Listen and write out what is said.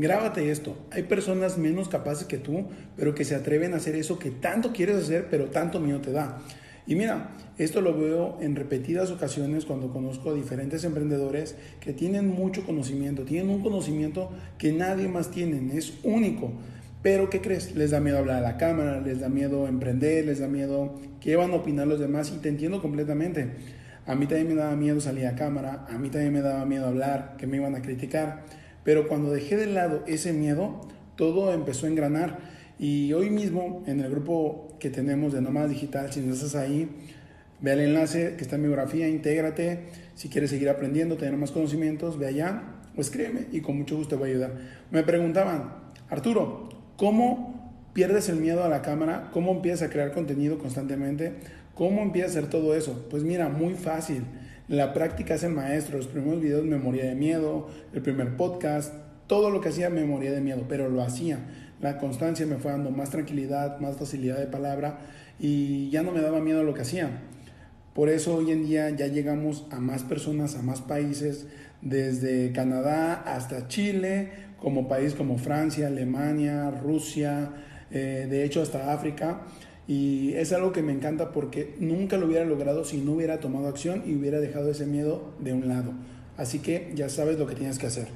Grábate esto. Hay personas menos capaces que tú, pero que se atreven a hacer eso que tanto quieres hacer, pero tanto miedo te da. Y mira, esto lo veo en repetidas ocasiones cuando conozco a diferentes emprendedores que tienen mucho conocimiento, tienen un conocimiento que nadie más tiene, es único. Pero ¿qué crees? Les da miedo hablar a la cámara, les da miedo emprender, les da miedo qué van a opinar los demás y te entiendo completamente. A mí también me daba miedo salir a cámara, a mí también me daba miedo hablar, que me iban a criticar. Pero cuando dejé de lado ese miedo, todo empezó a engranar. Y hoy mismo, en el grupo que tenemos de Nomás Digital, si no estás ahí, ve el enlace que está en mi biografía, intégrate. Si quieres seguir aprendiendo, tener más conocimientos, ve allá o escríbeme y con mucho gusto te voy a ayudar. Me preguntaban, Arturo, ¿cómo pierdes el miedo a la cámara? ¿Cómo empiezas a crear contenido constantemente? ¿Cómo empiezas a hacer todo eso? Pues mira, muy fácil. La práctica es el maestro. Los primeros videos me moría de miedo, el primer podcast, todo lo que hacía me moría de miedo, pero lo hacía. La constancia me fue dando más tranquilidad, más facilidad de palabra y ya no me daba miedo lo que hacía. Por eso hoy en día ya llegamos a más personas, a más países, desde Canadá hasta Chile, como país como Francia, Alemania, Rusia, eh, de hecho hasta África. Y es algo que me encanta porque nunca lo hubiera logrado si no hubiera tomado acción y hubiera dejado ese miedo de un lado. Así que ya sabes lo que tienes que hacer.